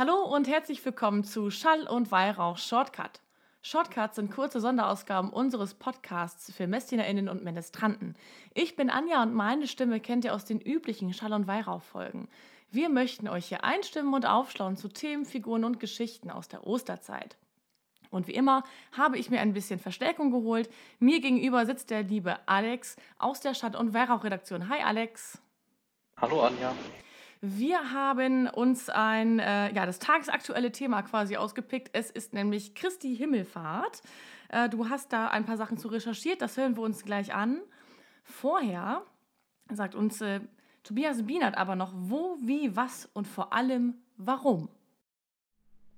Hallo und herzlich willkommen zu Schall und Weihrauch Shortcut. Shortcuts sind kurze Sonderausgaben unseres Podcasts für MessdienerInnen und Ministranten. Ich bin Anja und meine Stimme kennt ihr aus den üblichen Schall- und Weihrauch-Folgen. Wir möchten euch hier einstimmen und aufschlauen zu Themen, Figuren und Geschichten aus der Osterzeit. Und wie immer habe ich mir ein bisschen Verstärkung geholt. Mir gegenüber sitzt der liebe Alex aus der Stadt- und Weihrauch-Redaktion. Hi Alex. Hallo Anja. Wir haben uns ein, äh, ja, das tagesaktuelle Thema quasi ausgepickt. Es ist nämlich Christi Himmelfahrt. Äh, du hast da ein paar Sachen zu recherchiert, das hören wir uns gleich an. Vorher sagt uns äh, Tobias Bienert aber noch, wo, wie, was und vor allem warum.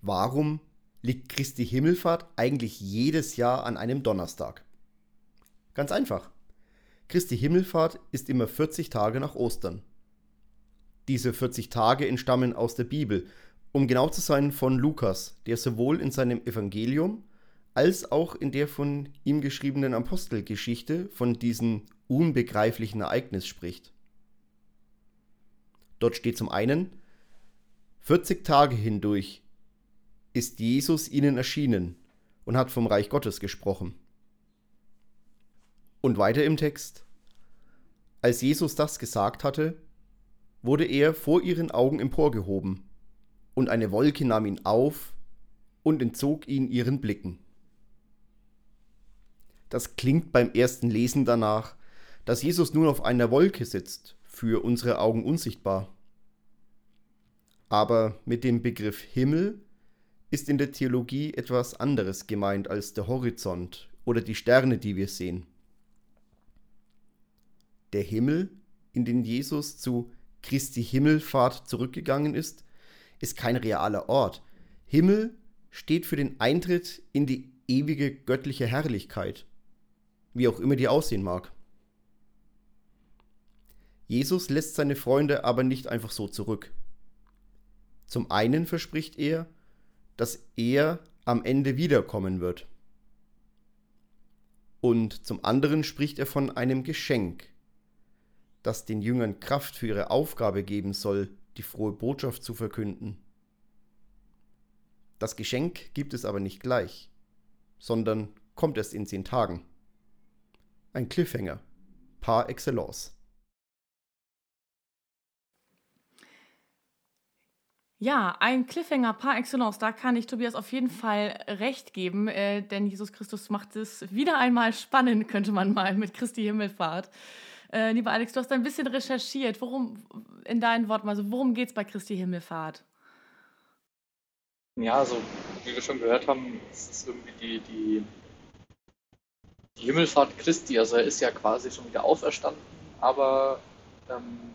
Warum liegt Christi Himmelfahrt eigentlich jedes Jahr an einem Donnerstag? Ganz einfach. Christi Himmelfahrt ist immer 40 Tage nach Ostern. Diese 40 Tage entstammen aus der Bibel, um genau zu sein von Lukas, der sowohl in seinem Evangelium als auch in der von ihm geschriebenen Apostelgeschichte von diesem unbegreiflichen Ereignis spricht. Dort steht zum einen, 40 Tage hindurch ist Jesus ihnen erschienen und hat vom Reich Gottes gesprochen. Und weiter im Text, als Jesus das gesagt hatte, wurde er vor ihren Augen emporgehoben, und eine Wolke nahm ihn auf und entzog ihn ihren Blicken. Das klingt beim ersten Lesen danach, dass Jesus nun auf einer Wolke sitzt, für unsere Augen unsichtbar. Aber mit dem Begriff Himmel ist in der Theologie etwas anderes gemeint als der Horizont oder die Sterne, die wir sehen. Der Himmel, in den Jesus zu Christi Himmelfahrt zurückgegangen ist, ist kein realer Ort. Himmel steht für den Eintritt in die ewige göttliche Herrlichkeit, wie auch immer die aussehen mag. Jesus lässt seine Freunde aber nicht einfach so zurück. Zum einen verspricht er, dass er am Ende wiederkommen wird. Und zum anderen spricht er von einem Geschenk, das den Jüngern Kraft für ihre Aufgabe geben soll, die frohe Botschaft zu verkünden. Das Geschenk gibt es aber nicht gleich, sondern kommt erst in zehn Tagen. Ein Cliffhanger, par excellence. Ja, ein Cliffhanger par excellence, da kann ich Tobias auf jeden Fall recht geben, äh, denn Jesus Christus macht es wieder einmal spannend, könnte man mal mit Christi Himmelfahrt. Äh, lieber Alex, du hast ein bisschen recherchiert. Worum, in deinen Worten, also worum geht es bei Christi Himmelfahrt? Ja, also wie wir schon gehört haben, ist es irgendwie die, die, die Himmelfahrt Christi. Also er ist ja quasi schon wieder auferstanden, aber ähm,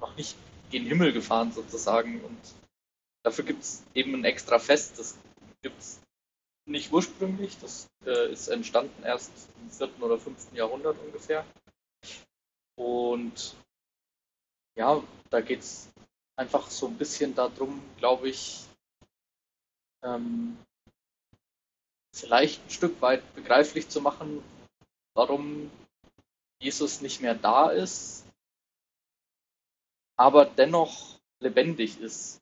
noch nicht gen Himmel gefahren sozusagen. Und dafür gibt es eben ein extra Fest. Das gibt es nicht ursprünglich. Das äh, ist entstanden erst im 4. oder 5. Jahrhundert ungefähr. Und ja, da geht es einfach so ein bisschen darum, glaube ich, ähm, vielleicht ein Stück weit begreiflich zu machen, warum Jesus nicht mehr da ist, aber dennoch lebendig ist.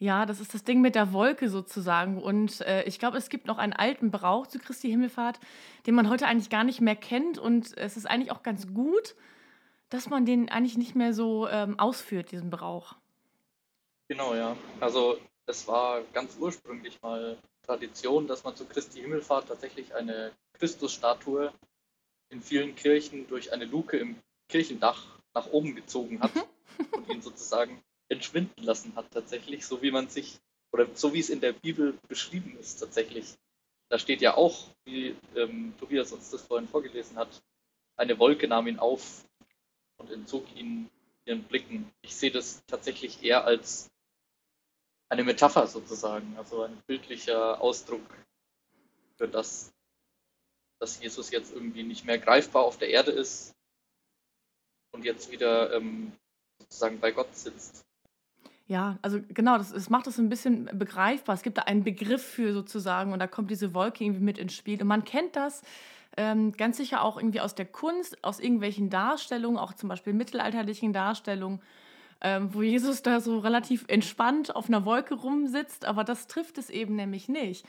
Ja, das ist das Ding mit der Wolke sozusagen. Und äh, ich glaube, es gibt noch einen alten Brauch zu Christi Himmelfahrt, den man heute eigentlich gar nicht mehr kennt. Und es ist eigentlich auch ganz gut, dass man den eigentlich nicht mehr so ähm, ausführt, diesen Brauch. Genau, ja. Also es war ganz ursprünglich mal Tradition, dass man zu Christi Himmelfahrt tatsächlich eine Christusstatue in vielen Kirchen durch eine Luke im Kirchendach nach oben gezogen hat und ihn sozusagen entschwinden lassen hat tatsächlich, so wie man sich, oder so wie es in der Bibel beschrieben ist tatsächlich. Da steht ja auch, wie ähm, Tobias uns das vorhin vorgelesen hat, eine Wolke nahm ihn auf und entzog ihn ihren Blicken. Ich sehe das tatsächlich eher als eine Metapher sozusagen, also ein bildlicher Ausdruck für das, dass Jesus jetzt irgendwie nicht mehr greifbar auf der Erde ist und jetzt wieder ähm, sozusagen bei Gott sitzt. Ja, also genau, das, das macht es ein bisschen begreifbar. Es gibt da einen Begriff für sozusagen und da kommt diese Wolke irgendwie mit ins Spiel. Und man kennt das ähm, ganz sicher auch irgendwie aus der Kunst, aus irgendwelchen Darstellungen, auch zum Beispiel mittelalterlichen Darstellungen. ähm, wo Jesus da so relativ entspannt auf einer Wolke rumsitzt, aber das trifft es eben nämlich nicht.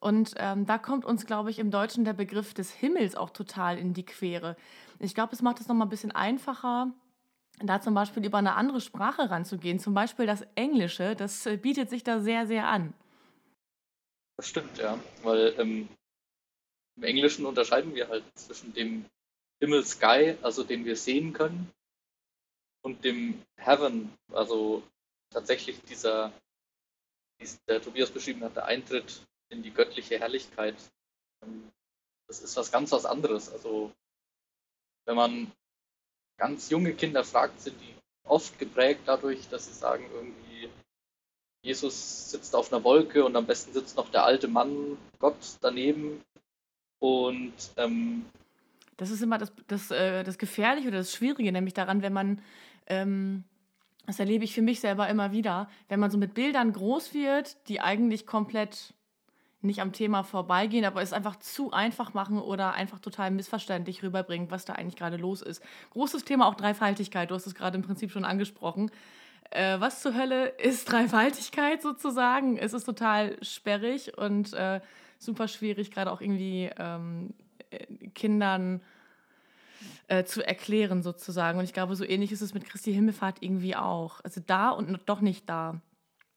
Und ähm, da kommt uns, glaube ich, im Deutschen der Begriff des Himmels auch total in die Quere. Ich glaube, es macht es nochmal ein bisschen einfacher, da zum Beispiel über eine andere Sprache ranzugehen. Zum Beispiel das Englische, das äh, bietet sich da sehr, sehr an. Das stimmt, ja. Weil ähm, im Englischen unterscheiden wir halt zwischen dem Himmel Sky, also den wir sehen können, und dem Heaven, also tatsächlich dieser, wie der Tobias beschrieben hat, der Eintritt in die göttliche Herrlichkeit. Ähm, das ist was ganz was anderes. Also wenn man ganz junge Kinder fragt, sind die oft geprägt dadurch, dass sie sagen irgendwie, Jesus sitzt auf einer Wolke und am besten sitzt noch der alte Mann, Gott daneben. Und ähm, das ist immer das, das, äh, das Gefährliche oder das Schwierige, nämlich daran, wenn man, ähm, das erlebe ich für mich selber immer wieder, wenn man so mit Bildern groß wird, die eigentlich komplett nicht am Thema vorbeigehen, aber es einfach zu einfach machen oder einfach total missverständlich rüberbringen, was da eigentlich gerade los ist. Großes Thema auch Dreifaltigkeit, du hast es gerade im Prinzip schon angesprochen. Äh, was zur Hölle ist Dreifaltigkeit sozusagen? Es ist total sperrig und äh, super schwierig, gerade auch irgendwie ähm, äh, Kindern äh, zu erklären sozusagen. Und ich glaube, so ähnlich ist es mit Christi Himmelfahrt irgendwie auch. Also da und doch nicht da.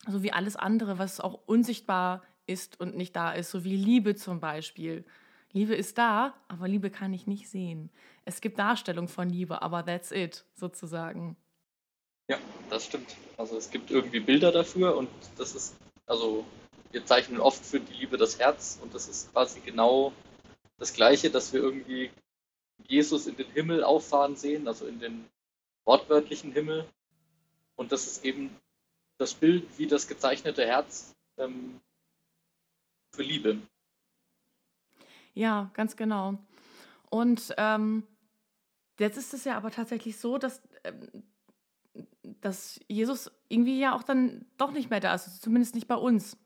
So wie alles andere, was auch unsichtbar ist und nicht da ist, so wie Liebe zum Beispiel. Liebe ist da, aber Liebe kann ich nicht sehen. Es gibt Darstellung von Liebe, aber that's it, sozusagen. Ja, das stimmt. Also es gibt irgendwie Bilder dafür und das ist, also wir zeichnen oft für die Liebe das Herz und das ist quasi genau das Gleiche, dass wir irgendwie Jesus in den Himmel auffahren sehen, also in den wortwörtlichen Himmel. Und das ist eben das Bild wie das gezeichnete Herz ähm, für Liebe. Ja, ganz genau. Und ähm, jetzt ist es ja aber tatsächlich so, dass, ähm, dass Jesus irgendwie ja auch dann doch nicht mehr da ist, also zumindest nicht bei uns.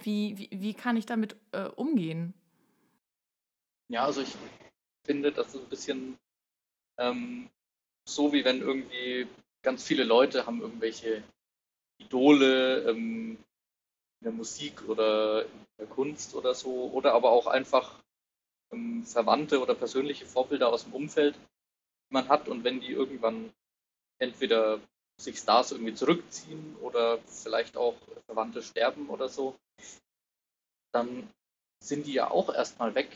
Wie, wie, wie kann ich damit äh, umgehen? Ja, also ich finde, das ist ein bisschen ähm, so, wie wenn irgendwie ganz viele Leute haben irgendwelche Idole, ähm, der Musik oder in der Kunst oder so, oder aber auch einfach ähm, Verwandte oder persönliche Vorbilder aus dem Umfeld, die man hat und wenn die irgendwann entweder sich Stars irgendwie zurückziehen oder vielleicht auch Verwandte sterben oder so, dann sind die ja auch erstmal weg.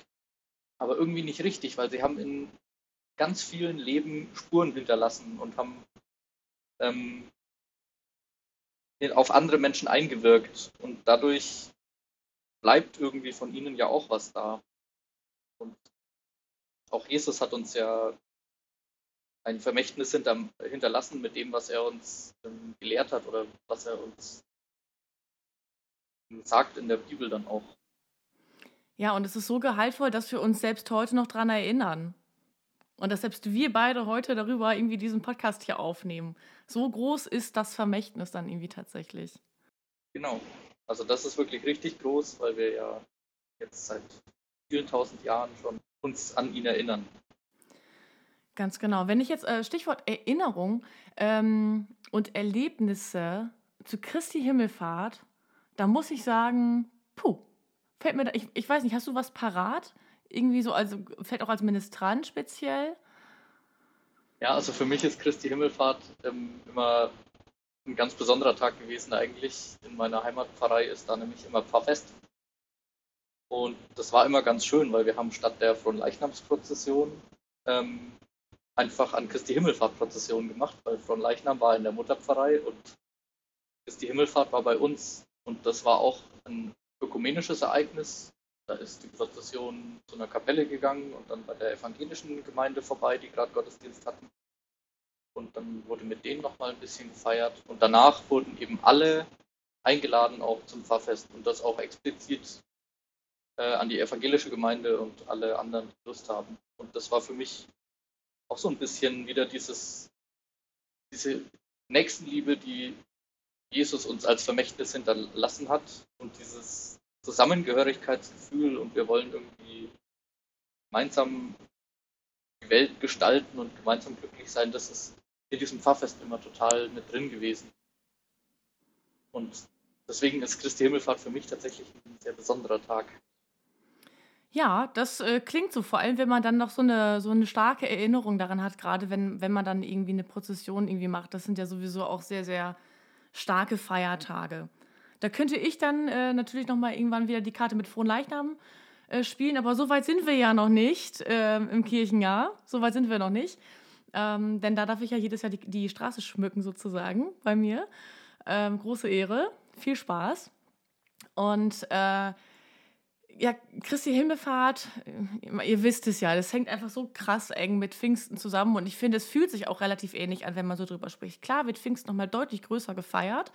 Aber irgendwie nicht richtig, weil sie haben in ganz vielen Leben Spuren hinterlassen und haben ähm, auf andere Menschen eingewirkt und dadurch bleibt irgendwie von ihnen ja auch was da. Und auch Jesus hat uns ja ein Vermächtnis hinter, hinterlassen mit dem, was er uns ähm, gelehrt hat oder was er uns sagt in der Bibel dann auch. Ja, und es ist so gehaltvoll, dass wir uns selbst heute noch daran erinnern. Und dass selbst wir beide heute darüber irgendwie diesen Podcast hier aufnehmen. So groß ist das Vermächtnis dann irgendwie tatsächlich. Genau. Also das ist wirklich richtig groß, weil wir ja jetzt seit vielen tausend Jahren schon uns an ihn erinnern. Ganz genau. Wenn ich jetzt äh, Stichwort Erinnerung ähm, und Erlebnisse zu Christi Himmelfahrt, da muss ich sagen, puh, fällt mir da, ich, ich weiß nicht, hast du was parat? Irgendwie so, also fällt auch als Ministrant speziell? Ja, also für mich ist Christi Himmelfahrt ähm, immer ein ganz besonderer Tag gewesen eigentlich. In meiner Heimatpfarrei ist da nämlich immer Pfarrfest. Und das war immer ganz schön, weil wir haben statt der Fronleichnamsprozession ähm, einfach an Christi Himmelfahrt-Prozession gemacht, weil Fronleichnam war in der Mutterpfarrei und Christi Himmelfahrt war bei uns. Und das war auch ein ökumenisches Ereignis, da ist die Prozession zu einer Kapelle gegangen und dann bei der evangelischen Gemeinde vorbei, die gerade Gottesdienst hatten. Und dann wurde mit denen nochmal ein bisschen gefeiert. Und danach wurden eben alle eingeladen auch zum Pfarrfest und das auch explizit äh, an die evangelische Gemeinde und alle anderen, die Lust haben. Und das war für mich auch so ein bisschen wieder dieses, diese Nächstenliebe, die Jesus uns als Vermächtnis hinterlassen hat und dieses Zusammengehörigkeitsgefühl und wir wollen irgendwie gemeinsam die Welt gestalten und gemeinsam glücklich sein, das ist in diesem Pfarrfest immer total mit drin gewesen. Und deswegen ist Christi Himmelfahrt für mich tatsächlich ein sehr besonderer Tag. Ja, das äh, klingt so, vor allem wenn man dann noch so eine, so eine starke Erinnerung daran hat, gerade wenn, wenn man dann irgendwie eine Prozession irgendwie macht. Das sind ja sowieso auch sehr, sehr starke Feiertage. Da könnte ich dann äh, natürlich nochmal irgendwann wieder die Karte mit Frohen Leichnam äh, spielen, aber so weit sind wir ja noch nicht äh, im Kirchenjahr. So weit sind wir noch nicht. Ähm, denn da darf ich ja jedes Jahr die, die Straße schmücken, sozusagen, bei mir. Ähm, große Ehre, viel Spaß. Und äh, ja, Christi Himmelfahrt, ihr wisst es ja, das hängt einfach so krass eng mit Pfingsten zusammen und ich finde, es fühlt sich auch relativ ähnlich an, wenn man so drüber spricht. Klar wird Pfingsten nochmal deutlich größer gefeiert.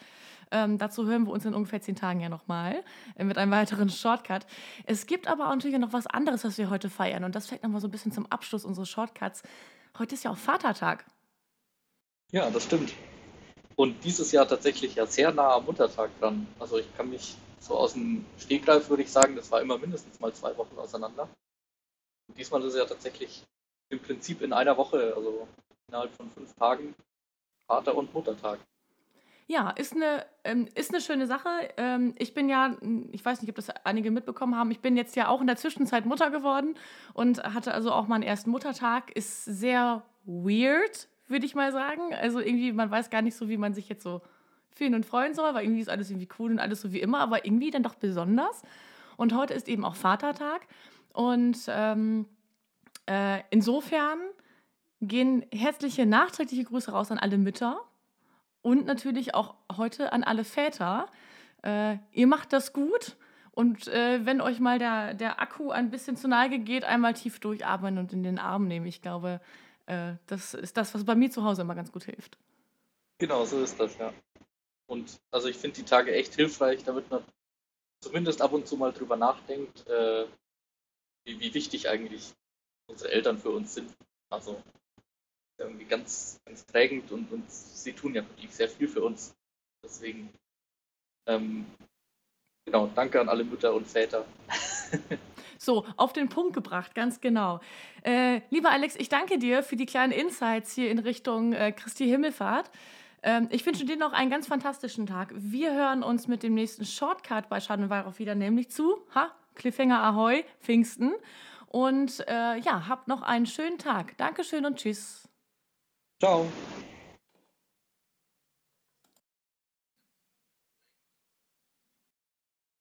Ähm, dazu hören wir uns in ungefähr zehn Tagen ja nochmal äh, mit einem weiteren Shortcut. Es gibt aber auch natürlich noch was anderes, was wir heute feiern und das fällt nochmal so ein bisschen zum Abschluss unseres Shortcuts. Heute ist ja auch Vatertag. Ja, das stimmt. Und dieses Jahr tatsächlich ja sehr nah am Muttertag dran. Also ich kann mich so aus dem Stegreif würde ich sagen, das war immer mindestens mal zwei Wochen auseinander. Und diesmal ist es ja tatsächlich im Prinzip in einer Woche, also innerhalb von fünf Tagen, Vater- und Muttertag. Ja, ist eine, ähm, ist eine schöne Sache. Ähm, ich bin ja, ich weiß nicht, ob das einige mitbekommen haben, ich bin jetzt ja auch in der Zwischenzeit Mutter geworden und hatte also auch meinen ersten Muttertag. Ist sehr weird, würde ich mal sagen. Also irgendwie, man weiß gar nicht so, wie man sich jetzt so fühlen und freuen soll, weil irgendwie ist alles irgendwie cool und alles so wie immer, aber irgendwie dann doch besonders. Und heute ist eben auch Vatertag. Und ähm, äh, insofern gehen herzliche nachträgliche Grüße raus an alle Mütter und natürlich auch heute an alle Väter. Äh, ihr macht das gut. Und äh, wenn euch mal der, der Akku ein bisschen zu Neige geht, einmal tief durchatmen und in den Arm nehmen. Ich glaube, äh, das ist das, was bei mir zu Hause immer ganz gut hilft. Genau, so ist das, ja. Und also ich finde die Tage echt hilfreich, damit man zumindest ab und zu mal drüber nachdenkt, äh, wie, wie, wichtig eigentlich unsere Eltern für uns sind. Also irgendwie ganz, ganz prägend und, und sie tun ja wirklich sehr viel für uns. Deswegen, ähm, genau, danke an alle Mütter und Väter. So, auf den Punkt gebracht, ganz genau. Äh, lieber Alex, ich danke dir für die kleinen Insights hier in Richtung äh, Christi Himmelfahrt. Ähm, ich wünsche dir noch einen ganz fantastischen Tag. Wir hören uns mit dem nächsten Shortcut bei Schaden und Weihrauch wieder, nämlich zu, ha, Cliffhanger Ahoi, Pfingsten. Und äh, ja, habt noch einen schönen Tag. Dankeschön und tschüss. Ciao.